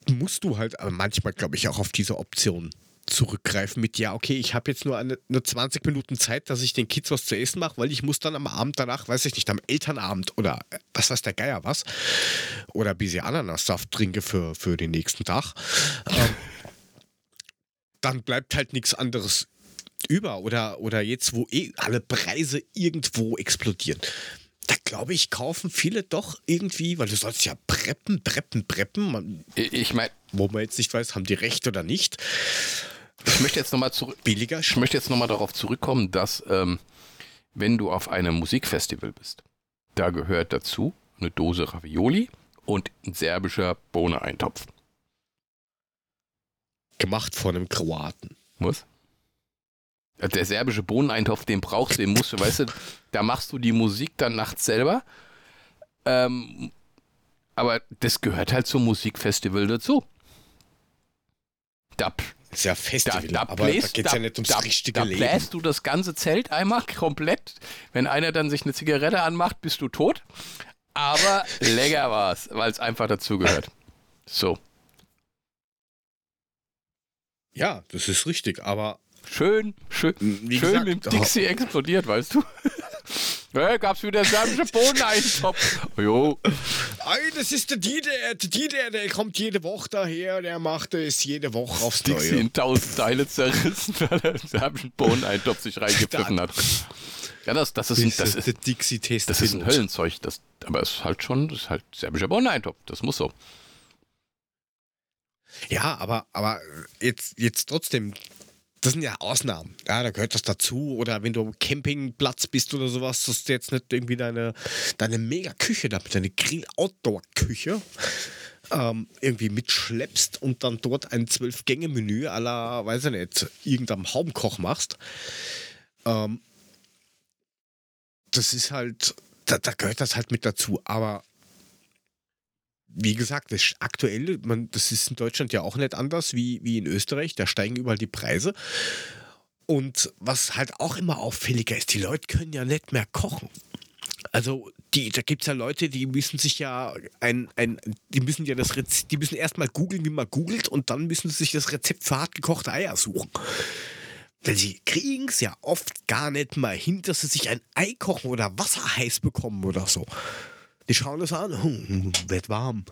musst du halt aber manchmal, glaube ich, auch auf diese Option zurückgreifen mit, ja, okay, ich habe jetzt nur eine, nur 20 Minuten Zeit, dass ich den Kids was zu essen mache, weil ich muss dann am Abend danach, weiß ich nicht, am Elternabend oder äh, was weiß der Geier was, oder ein bisschen Ananassaft trinke für, für den nächsten Tag, ähm, dann bleibt halt nichts anderes über. Oder, oder jetzt, wo eh alle Preise irgendwo explodieren. Da glaube ich, kaufen viele doch irgendwie, weil du sollst ja preppen, preppen, preppen. Man, Ich, ich meine, wo man jetzt nicht weiß, haben die recht oder nicht. Ich möchte jetzt nochmal zurück. Billiger Ich möchte jetzt nochmal darauf zurückkommen, dass ähm, wenn du auf einem Musikfestival bist, da gehört dazu eine Dose Ravioli und ein serbischer Bohneneintopf. gemacht von einem Kroaten. Was? Der serbische Bohneneintopf, den brauchst du, den musst du, weißt du, da machst du die Musik dann nachts selber. Ähm, aber das gehört halt zum Musikfestival dazu. Da, Ist ja da, Festival, da, aber da bläst, geht es da, ja nicht ums da, richtige da Leben. bläst du das ganze Zelt einmal komplett. Wenn einer dann sich eine Zigarette anmacht, bist du tot. Aber lecker war es, weil es einfach dazugehört. So. Ja, das ist richtig, aber Schön, schön, Wie schön gesagt, mit dem Dixie explodiert, weißt du? Ja, gab's wieder serbische Bohneneintopf. Jo. Das ist der Dieter, der Dieter, der kommt jede Woche daher, der macht es jede Woche aufs Dixie Neue. in tausend Teile zerrissen, weil er serbischen Bohneneintopf sich reingepfiffen hat. Ja, das, das, ist, ein, das, ist, Dixie-Test. das ist ein Höllenzeug. Das, aber es ist halt schon, das ist halt serbischer Bohneneintopf. Das muss so. Ja, aber, aber jetzt, jetzt trotzdem, das sind ja Ausnahmen. Ja, da gehört das dazu. Oder wenn du am Campingplatz bist oder sowas, dass du jetzt nicht irgendwie deine, deine Mega-Küche da mit deine Grill-Outdoor-Küche ähm, irgendwie mitschleppst und dann dort ein Zwölf-Gänge-Menü la, weiß ich nicht, irgendeinem Haubenkoch machst. Ähm, das ist halt, da, da gehört das halt mit dazu. Aber wie gesagt, das aktuell, man, das ist in Deutschland ja auch nicht anders wie, wie in Österreich. Da steigen überall die Preise. Und was halt auch immer auffälliger ist, die Leute können ja nicht mehr kochen. Also die, da gibt es ja Leute, die müssen sich ja ein, ein die müssen ja das Rezept, die müssen erstmal googeln, wie man googelt und dann müssen sie sich das Rezept für hartgekochte Eier suchen. Weil sie kriegen es ja oft gar nicht mal hin, dass sie sich ein Ei kochen oder Wasser heiß bekommen oder so. Die schauen das an, hm, wird warm,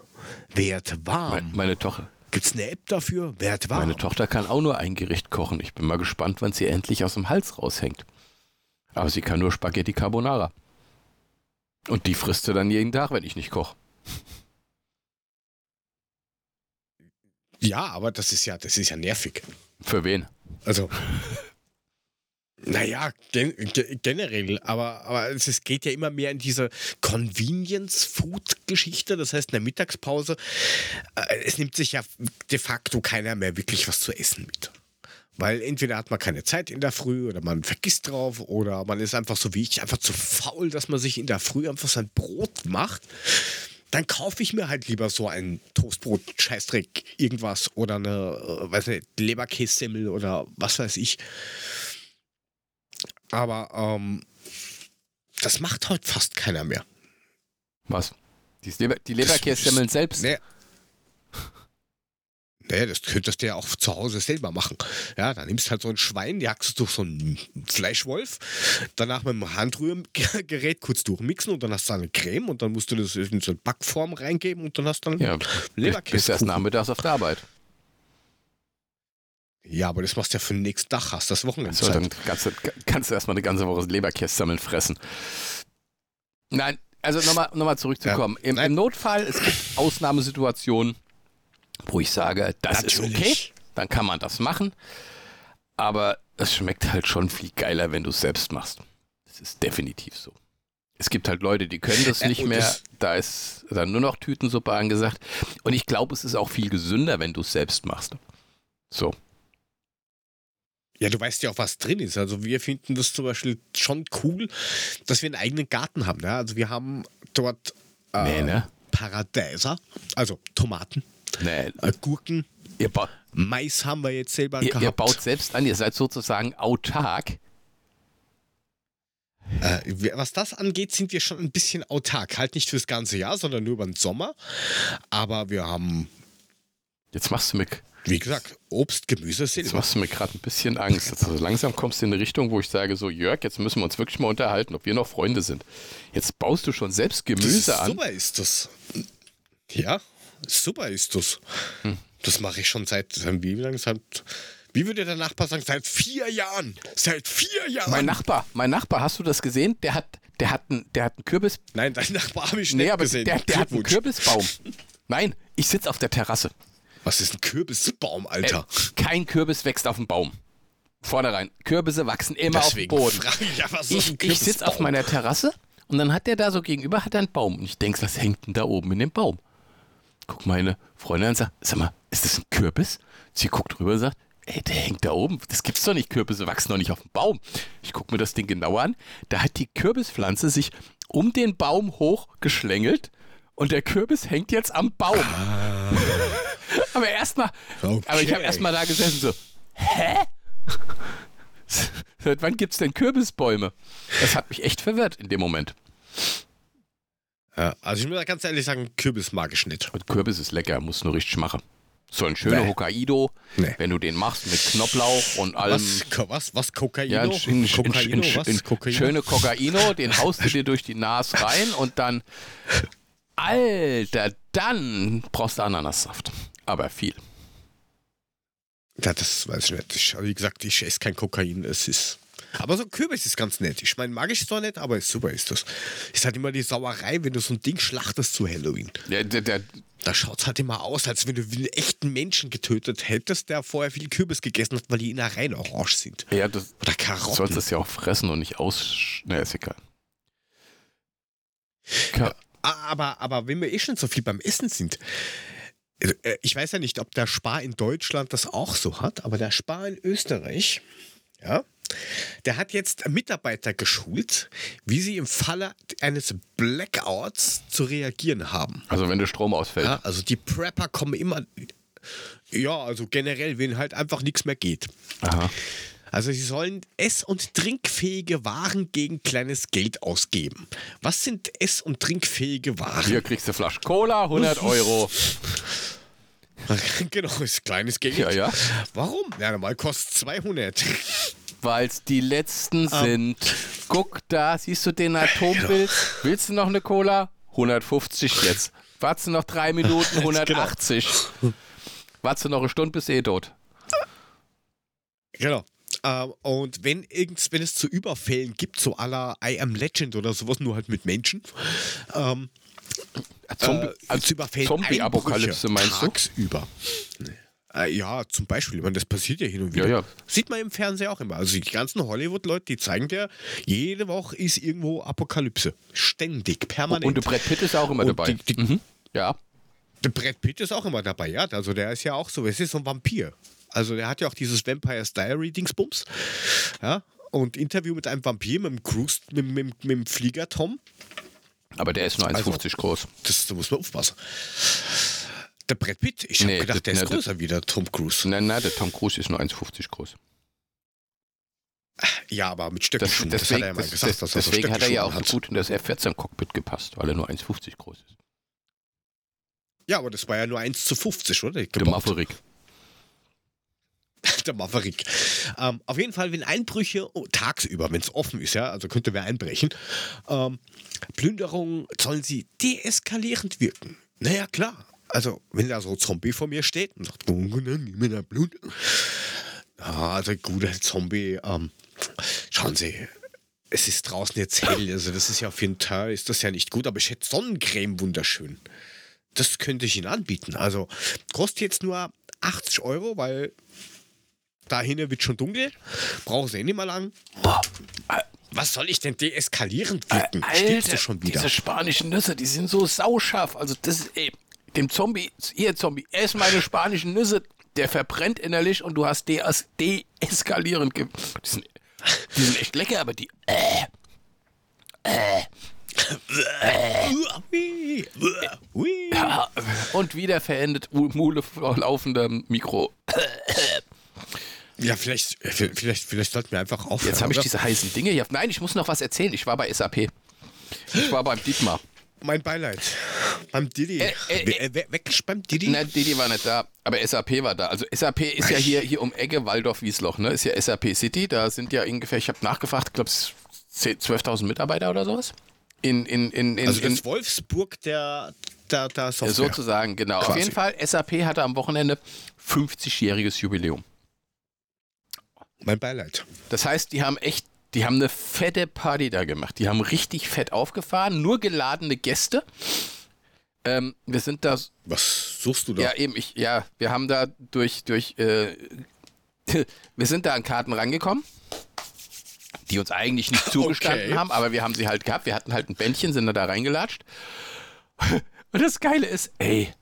wird Meine, warm. meine Tochter. Gibt's eine App dafür? Wird warm. Meine Tochter kann auch nur ein Gericht kochen. Ich bin mal gespannt, wann sie endlich aus dem Hals raushängt. Aber sie kann nur Spaghetti Carbonara. Und die frisst sie dann jeden Tag, wenn ich nicht koche. Ja, aber das ist ja, das ist ja nervig. Für wen? Also. Naja, gen ge generell, aber, aber es geht ja immer mehr in diese Convenience-Food-Geschichte. Das heißt, in der Mittagspause, äh, es nimmt sich ja de facto keiner mehr wirklich was zu essen mit. Weil entweder hat man keine Zeit in der Früh oder man vergisst drauf oder man ist einfach so wie ich, einfach zu faul, dass man sich in der Früh einfach sein Brot macht. Dann kaufe ich mir halt lieber so ein Toastbrot, Scheißdreck, irgendwas oder eine, äh, weiß nicht, Leberkässemmel oder was weiß ich. Aber ähm, das macht heute fast keiner mehr. Was? Die, Leber, die Leberkässemmeln selbst? Nee. Nee, das könntest du ja auch zu Hause selber machen. Ja, dann nimmst du halt so ein Schwein, jagst du durch so einen Fleischwolf, danach mit dem Handrührgerät kurz durchmixen und dann hast du eine Creme und dann musst du das in so eine Backform reingeben und dann hast du dann Ja, bis Leberkäse. erst nachmittags auf der Arbeit. Ja, aber das machst du ja für nächsten Tag, hast das Wochenende So, dann kannst du, kannst du erstmal eine ganze Woche Leberkässemmeln fressen. Nein, also nochmal noch mal zurückzukommen. Ja, Im. Im Notfall, es gibt Ausnahmesituationen, wo ich sage, das ist okay, Natürlich. dann kann man das machen. Aber es schmeckt halt schon viel geiler, wenn du es selbst machst. Das ist definitiv so. Es gibt halt Leute, die können das nicht mehr. Da ist dann nur noch Tütensuppe angesagt. Und ich glaube, es ist auch viel gesünder, wenn du es selbst machst. So. Ja, du weißt ja auch, was drin ist. Also wir finden das zum Beispiel schon cool, dass wir einen eigenen Garten haben. Ja? Also wir haben dort äh, Nee, ne? Paradeiser, also Tomaten, Nee, äh, Gurken, ihr, ba Mais haben wir jetzt selber ihr, gehabt. ihr baut selbst an, ihr seid sozusagen autark. Äh, was das angeht, sind wir schon ein bisschen autark. Halt nicht fürs ganze Jahr, sondern nur über den Sommer. Aber wir haben, Jetzt machst du mir, wie gesagt, Obst, Gemüse, jetzt Silber. machst du mir gerade ein bisschen Angst. Also langsam kommst du in eine Richtung, wo ich sage, so Jörg, jetzt müssen wir uns wirklich mal unterhalten, ob wir noch Freunde sind. Jetzt baust du schon selbst Gemüse das, an. Super ist das. Ja, super ist das. Hm. Das mache ich schon seit, wie lange? Seit, wie würde der Nachbar sagen? Seit vier Jahren. Seit vier Jahren. Mein Nachbar, mein Nachbar, hast du das gesehen? Der hat, der hat einen, der hat einen Kürbis, Nein, dein Nachbar habe ich nee, nicht aber gesehen. der, der hat einen. Kürbisbaum. Nein, ich sitze auf der Terrasse. Was ist ein Kürbisbaum, Alter? Äh, kein Kürbis wächst auf dem Baum. Vornherein. Kürbisse wachsen immer Deswegen auf dem Boden. frage ich ja, was ist Ich, ich sitze auf meiner Terrasse und dann hat der da so gegenüber hat er einen Baum. Und ich denke, was hängt denn da oben in dem Baum? Guck meine Freundin an und sagt, sag mal, ist das ein Kürbis? Sie guckt rüber und sagt, ey, der hängt da oben. Das gibt's doch nicht. Kürbisse wachsen doch nicht auf dem Baum. Ich gucke mir das Ding genauer an. Da hat die Kürbispflanze sich um den Baum hochgeschlängelt und der Kürbis hängt jetzt am Baum. Aber erstmal, aber ich habe Okay. erstmal da gesessen so, hä? Seit wann gibt's denn Kürbisbäume? Das hat mich echt verwirrt in dem Moment. Ja, also ich muss ganz ehrlich sagen, Kürbis mag ich nicht. Und Kürbis ist lecker, muss nur richtig machen. So ein schöner Nee. Hokkaido, Nee. wenn du den machst mit Knoblauch und allem. Was, was, was, Kokaino? Ja, ein, Kokaino, ein, ein, Kokaino? schöne Kokaino, den haust du dir durch die Nase rein und dann, Alter, dann brauchst du Ananassaft. Aber viel. Ja, das weiß ich nicht. Ich, wie gesagt, ich esse kein Kokain. Es ist. Aber so Kürbis ist ganz nett. Ich meine, mag ich zwar nicht, aber super ist das. Ist halt immer die Sauerei, wenn du so ein Ding schlachtest zu Halloween. Der, der, der, Da schaut es halt immer aus, als wenn du einen echten Menschen getötet hättest, der vorher viel Kürbis gegessen hat, weil die Innereien orange sind. ja, das, Oder du Karotten. sollst es ja auch fressen und nicht aus. Na, ist egal. Ka Ah, Aber, aber wenn wir eh schon so viel beim Essen sind, ich weiß ja nicht, ob der Spar in Deutschland das auch so hat, aber der Spar in Österreich, ja, der hat jetzt Mitarbeiter geschult, wie sie im Falle eines Blackouts zu reagieren haben. Also, wenn der Strom ausfällt. Ja, also die Prepper kommen immer, ja, also generell, wenn halt einfach nichts mehr geht. Aha. Also sie sollen ess- und trinkfähige Waren gegen kleines Geld ausgeben. Was sind ess- und trinkfähige Waren? Hier kriegst du Flasche Cola, 100 Euro. genau, ist kleines Geld. Ja, ja. Warum? Ja, normal kostet 200. Weil es die letzten Ah. sind. Guck da, siehst du den Atombild? Willst du noch eine Cola? 150 jetzt. Wartest du noch drei Minuten? 180. Wartest du noch eine Stunde, bist du eh tot. genau. Ähm, und wenn, irgends, wenn es zu Überfällen gibt, so aller I Am Legend oder sowas, nur halt mit Menschen, ähm, Zombie, äh, also zu überfällen Zombie-Apokalypse meinst du? tagsüber. Äh, ja, zum Beispiel, ich meine, das passiert ja hin und wieder. Ja, ja. Sieht man im Fernsehen auch immer. Also die ganzen Hollywood-Leute, die zeigen dir, jede Woche ist irgendwo Apokalypse. Ständig, permanent. Und der Brett Pitt ist auch immer Und dabei. die- die- mhm. Ja. Der Brad Pitt ist auch immer dabei, ja. Also der ist ja auch so, es ist so ein Vampir. Also der hat ja auch dieses Vampire's Diary Dingsbums. Ja. Und Interview mit einem Vampir, mit dem Cruise, mit, mit, mit dem Flieger Tom. Aber der ist nur 1,50 groß. Das, da muss man aufpassen. Der Brad Pitt, ich habe Nee, gedacht, der das- ist nee, größer wie der Tom Cruise. Nein, nein, der Tom Cruise ist nur 1,50 groß. Ja, aber mit Das, Stöckelschuhen. Das, hat deswegen er ja mal das, gesagt, das, dass er so deswegen hat er ja auch so gut in das F-14-Cockpit gepasst, weil er nur 1,50 groß ist. Ja, aber das war ja nur 1 zu 50, oder? Der Gebaut. Maverick. Der Maverick. Ähm, auf jeden Fall, wenn Einbrüche oh, tagsüber, wenn es offen ist, ja, also könnte wer einbrechen, ähm, Plünderungen sollen sie deeskalierend wirken. Naja, klar. Also, wenn da so ein Zombie vor mir steht und sagt, oh, nimm mir Blut. Ja, also guter Zombie, ähm, schauen Sie, es ist draußen jetzt hell, also das ist ja für einen Teil, ist das ja nicht gut, aber ich hätte Sonnencreme wunderschön. Das könnte ich Ihnen anbieten. Also kostet jetzt nur 80 Euro, weil dahin wird schon dunkel. Brauchen Sie eh nicht mehr lang. Was soll ich denn deeskalierend wirken? Stimmst du schon wieder? diese spanischen Nüsse, die sind so sauscharf. Also das ist, ey, dem Zombie, ihr Zombie, ess meine spanischen Nüsse, der verbrennt innerlich und du hast dees deeskalierend. ge- Die sind, die sind echt lecker, aber die, äh, Ui, ui. ja, und wieder verendet Mule vor laufendem Mikro. Ja, vielleicht, vielleicht, vielleicht sollten wir einfach aufhören. Jetzt habe ich oder? diese heißen Dinge hier. Nein, ich muss noch was erzählen. Ich war bei SAP. Ich war beim Dietmar. Mein Beileid. Beim Didi. Äh, äh, äh, weg beim Didi? Nein, Didi war nicht da, aber SAP war da. Also SAP ist ja hier, hier um Ecke Waldorf-Wiesloch, ne? Ist ja SAP City. Da sind ja ungefähr, ich habe nachgefragt, ich glaube 12.000 Mitarbeiter oder sowas. In, in, in, in, also das in ist Wolfsburg der, der, der Software. sozusagen, genau. Auf Quasi. jeden Fall, SAP hatte am Wochenende 50-jähriges Jubiläum. Mein Beileid. Das heißt, die haben echt, die haben eine fette Party da gemacht. Die haben richtig fett aufgefahren, nur geladene Gäste. Ähm, wir sind da Was suchst du da? Ja, eben, ich, ja, wir haben da durch, durch, äh, wir sind da an Karten rangekommen, die uns eigentlich nicht zugestanden Okay. haben, aber wir haben sie halt gehabt. Wir hatten halt ein Bändchen, sind da, da reingelatscht. Und das Geile ist, ey,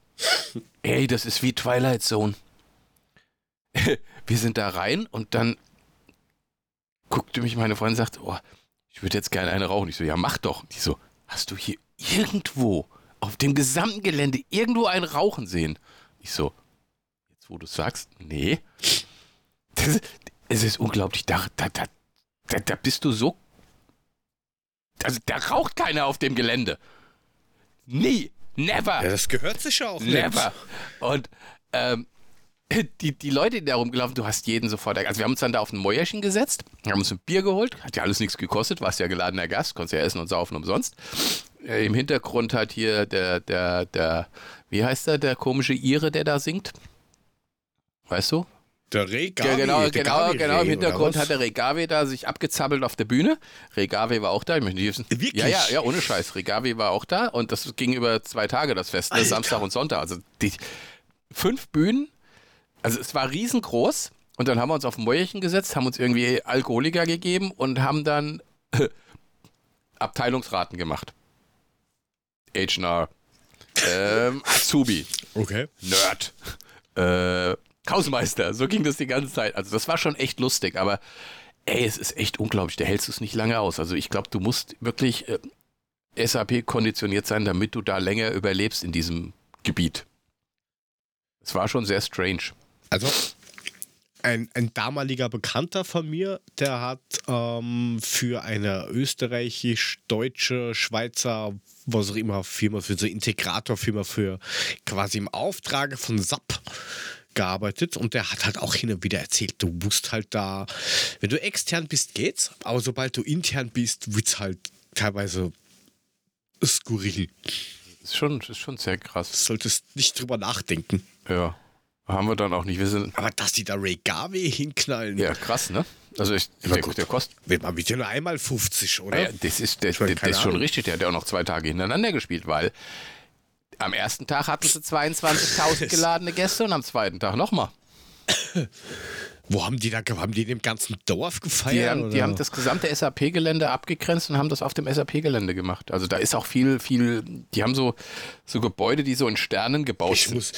ey, das ist wie Twilight Zone. Wir sind da rein und dann guckte mich meine Freundin und sagt, oh, ich würde jetzt gerne eine rauchen. Ich so, ja, mach doch. Die so, hast du hier irgendwo auf dem gesamten Gelände irgendwo einen Rauchen sehen? Ich so, jetzt wo du sagst, nee. Das, es ist unglaublich, da, da, da, da, bist du so. Also da raucht keiner auf dem Gelände. Nie. Never. Ja, das gehört sich ja auch nicht. Never. Und ähm, die, die Leute, die da rumgelaufen, du hast jeden sofort. Also wir haben uns dann da auf ein Mäuerchen gesetzt, haben uns ein Bier geholt, hat ja alles nichts gekostet, warst ja geladener Gast, konntest ja essen und saufen umsonst. Äh, Im Hintergrund hat hier der, der, der, wie heißt der, der komische Ire, der da singt? Weißt du? Der Regavi. Ja, genau, der genau, Gavi genau. Im Hintergrund hat der Regave da sich abgezappelt auf der Bühne. Regave war auch da. Ich möchte nicht wissen. Wirklich? Ja, ja, ja, ohne Scheiß. Regave war auch da und das ging über zwei Tage, das Fest, ne. Samstag und Sonntag. Also die fünf Bühnen. Also es war riesengroß und dann haben wir uns auf ein Mäuerchen gesetzt, haben uns irgendwie Alkoholiker gegeben und haben dann Abteilungsraten gemacht. H&R, ähm, Azubi, Okay. Nerd. Äh, Hausmeister, so ging das die ganze Zeit. Also das war schon echt lustig, aber ey, es ist echt unglaublich, da hältst du es nicht lange aus. Also ich glaube, du musst wirklich äh, SAP konditioniert sein, damit du da länger überlebst in diesem Gebiet. Es war schon sehr strange. Also, ein, ein damaliger Bekannter von mir, der hat ähm, für eine österreichisch-deutsche, Schweizer, was auch immer, Firma, für so Integratorfirma für quasi im Auftrage von SAP gearbeitet und der hat halt auch hin und wieder erzählt, du musst halt da, wenn du extern bist, geht's, aber sobald du intern bist, wird's halt teilweise skurril. Ist schon, ist schon sehr krass. Du solltest nicht drüber nachdenken. Ja. Haben wir dann auch nicht. Wir sind. Aber dass die da Ray Garvey hinknallen, Ja, krass, ne? Also ich, Ja, der, gut. der kostet. wird man mit dir nur einmal 50, oder? Ja, das ist, der, meine, das ist schon Ahnung. richtig. Der hat ja auch noch zwei Tage hintereinander gespielt, weil am ersten Tag hatten sie 22.000 geladene Gäste und am zweiten Tag nochmal. Wo haben die da, haben die in dem ganzen Dorf Die, gefeiert? haben, die haben das gesamte SAP-Gelände abgegrenzt und haben das auf dem SAP-Gelände gemacht. Also da ist auch viel, viel, die haben so, so Gebäude, die so in Sternen gebaut ich sind. muss,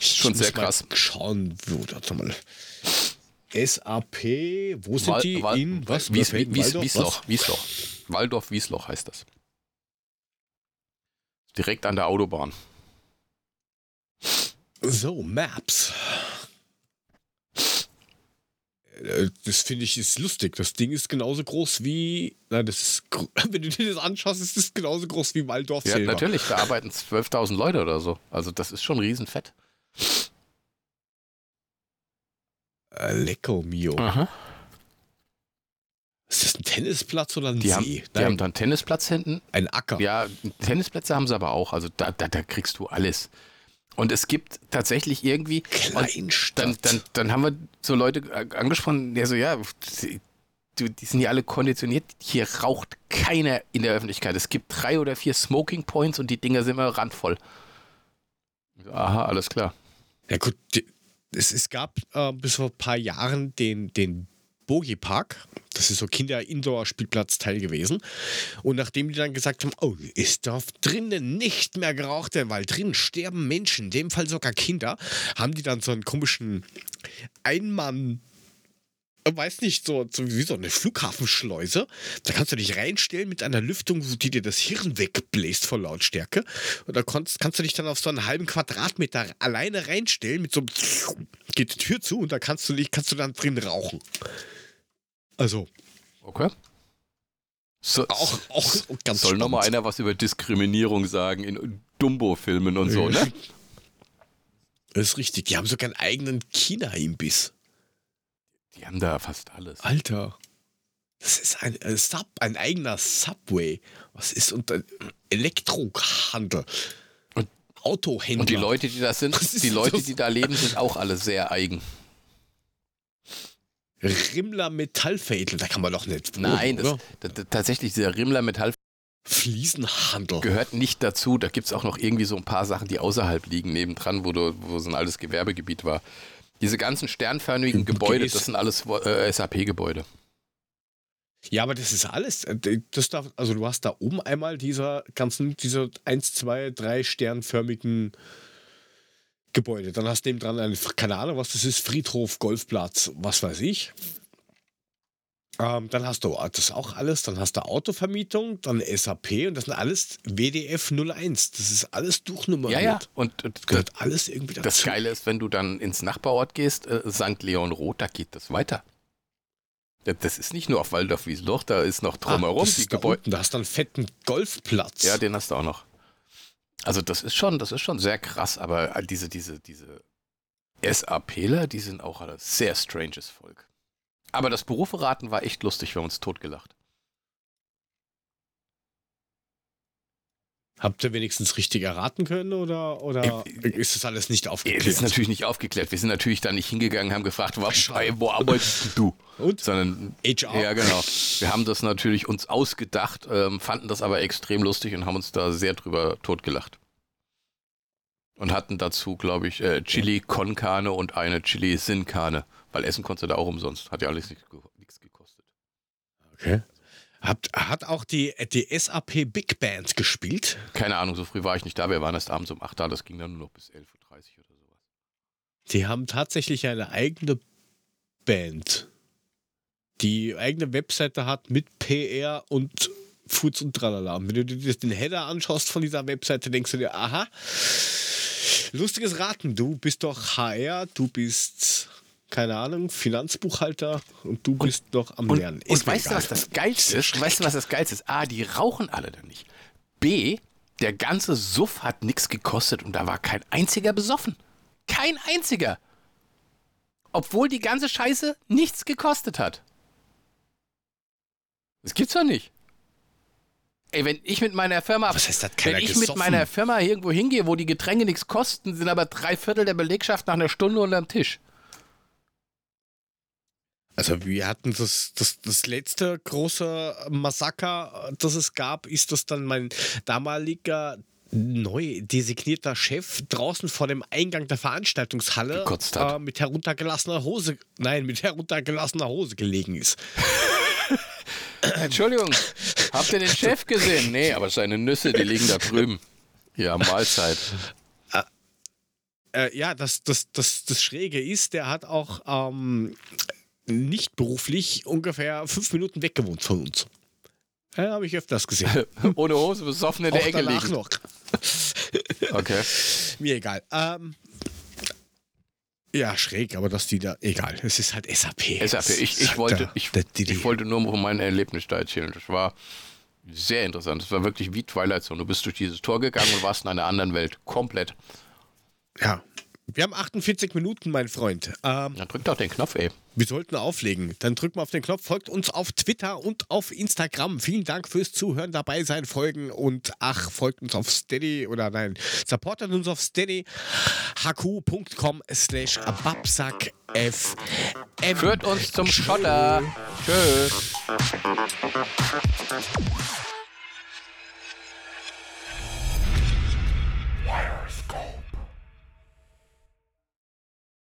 Schon sehr krass. Schauen, wo das mal. SAP, wo sind Wal- die? Wal- in was? Wies, Wies, Waldorf, Wiesloch, Wiesloch. Waldorf Wiesloch heißt das. Direkt an der Autobahn. was? So, Maps. Äh, Das finde ich ist lustig. Das Ding ist genauso groß wie. Nein, das ist. Wenn du dir das anschaust, ist es genauso groß wie Waldorf Ja, selber. natürlich, da arbeiten 12.000 Leute oder so. Also das ist schon riesenfett. Äh, Lecco mio. Aha. Ist das ein Tennisplatz oder ein Die, See? haben, die Nein, haben dann Tennisplatz hinten. ein Acker. Ja, Tennisplätze haben sie aber auch. Also da, da, da kriegst du alles. Und es gibt tatsächlich irgendwie. Kleinstadt. dann, dann, dann haben wir so Leute angesprochen, der so, ja, die, die die sind ja alle konditioniert. Hier raucht keiner in der Öffentlichkeit. Es gibt drei oder vier Smoking Points und die Dinger sind immer randvoll. Aha, alles klar. Ja gut, es, es gab äh, bis vor ein paar Jahren den, den Bogie. Das ist so Kinder-Indoor-Spielplatzteil gewesen. Und nachdem die dann gesagt haben, oh, es darf drinnen nicht mehr geraucht werden, weil drinnen sterben Menschen, in dem Fall sogar Kinder, haben die dann so einen komischen Einmann- weiß nicht, so, so wie so eine Flughafenschleuse. Da kannst du dich reinstellen mit einer Lüftung, die dir das Hirn wegbläst vor Lautstärke. Und da kannst, kannst du dich dann auf so einen halben Quadratmeter alleine reinstellen mit so einem geht die Tür zu und da kannst du dich, kannst du dann drin rauchen. Also Okay. So, auch, auch ganz soll nochmal einer was über Diskriminierung sagen in Dumbo-Filmen und so, ne? Das ist richtig. Die haben sogar einen eigenen China-Imbiss. Die haben da fast alles. Alter. Das ist ein, äh, Sub, ein eigener Subway. Was ist unter Elektrohandel? Und- Autohändler. Und die Leute, die das sind, Was die Leute, das? die da leben, sind auch alle sehr eigen. Rimmler Metallveredler, da kann man doch nicht. wohnen, Nein, das, da- da- tatsächlich, dieser Rimmler Metall Fliesenhandel. gehört nicht dazu. Da gibt es auch noch irgendwie so ein paar Sachen, die außerhalb liegen, nebendran, wo, du, wo so ein altes Gewerbegebiet war. Diese ganzen sternförmigen Gut, Gebäude, das sind alles äh, SAP-Gebäude. Ja, aber das ist alles. äh, Das darf, also du hast da oben einmal dieser ganzen, diese 1, 2, 3 sternförmigen Gebäude. Dann hast du neben dran eine, keine Ahnung, was das ist, Friedhof, Golfplatz, was weiß ich. Ähm, dann hast du das auch alles, dann hast du Autovermietung, dann SAP und das sind alles WDF 01. Das ist alles Ja, durchnummeriert. ja. Und, und Gehört alles irgendwie dazu. das Geile ist, wenn du dann ins Nachbarort gehst, äh, St. Leon Roth, da geht das weiter. Das- Das ist nicht nur auf Waldorf Wiesloch, da ist noch Ah, drumherum das die da Gebäude. unten, Da hast du einen fetten Golfplatz. Ja, den hast du auch noch. Also das ist schon, das ist schon sehr krass, aber diese, diese, diese SAPler, die sind auch ein sehr stranges Volk. Aber das Beruferaten war echt lustig, wir haben uns totgelacht. Habt ihr wenigstens richtig erraten können oder, oder äh, ist das alles nicht aufgeklärt? Das ist natürlich nicht aufgeklärt. Wir sind natürlich da nicht hingegangen, haben gefragt, wo, wo arbeitest du? Und? Sondern, HR? Ja, genau. Wir haben das natürlich uns ausgedacht, ähm, fanden das aber extrem lustig und haben uns da sehr drüber totgelacht. Und hatten dazu, glaube ich, äh, Chili Con Carne und eine Chili Sin Carne. Weil Essen konntest du da auch umsonst. Hat ja alles nichts gekostet. Okay. Hat, hat auch die, die SAP Big Band gespielt? Keine Ahnung, so früh war ich nicht da. Wir waren erst abends um 8 da. Das ging dann nur noch bis 11.30 Uhr oder sowas. Die haben tatsächlich eine eigene Band, die eigene Webseite hat mit PR und Foods und Tralala. Und wenn du dir den Header anschaust von dieser Webseite, denkst du dir, aha, lustiges Raten, du bist doch HR, du bist keine Ahnung, Finanzbuchhalter und du bist und, doch am Lernen. Und, und weißt du, was das Geilste ist? Weißt du, was das Geilste ist? A, die rauchen alle da nicht. B, der ganze Suff hat nichts gekostet und da war kein einziger besoffen. Kein einziger. Obwohl die ganze Scheiße nichts gekostet hat. Das gibt's doch nicht. Ey, wenn ich mit meiner Firma, Was heißt das, wenn ich gesoffen? mit meiner Firma irgendwo hingehe, wo die Getränke nichts kosten, sind aber drei Viertel der Belegschaft nach einer Stunde unterm Tisch. Also wir hatten das, das, das letzte große Massaker, das es gab, ist das dann mein damaliger neu designierter Chef draußen vor dem Eingang der Veranstaltungshalle äh, mit heruntergelassener Hose, nein, mit heruntergelassener Hose gelegen ist. Entschuldigung, habt ihr den Chef gesehen? Nee, aber seine Nüsse, die liegen da drüben. Ja, Mahlzeit. Äh, ja, das, das, das, das Schräge ist, der hat auch ähm, nicht beruflich ungefähr fünf Minuten weg gewohnt von uns. Ja, habe ich öfters gesehen. Ohne Hose, besoffen in der Ecke liegen. noch. Okay. Mir egal. Ähm, ja, schräg, aber dass die da. Egal, es ist halt SAP. SAP, ich, ich, wollte, ich, ich wollte nur von meinem Erlebnis da erzählen. Das war sehr interessant. Das war wirklich wie Twilight Zone. Du bist durch dieses Tor gegangen und warst in einer anderen Welt. Komplett. Ja. Wir haben 48 Minuten, mein Freund. Ähm, Dann drückt doch den Knopf, ey. Wir sollten auflegen. Dann drückt mal auf den Knopf, folgt uns auf Twitter und auf Instagram. Vielen Dank fürs Zuhören, dabei sein, folgen und ach, folgt uns auf Steady oder nein, supportet uns auf Steady. hq.com slash babsack FM. Führt uns zum Schotter. Tschö. Wires go.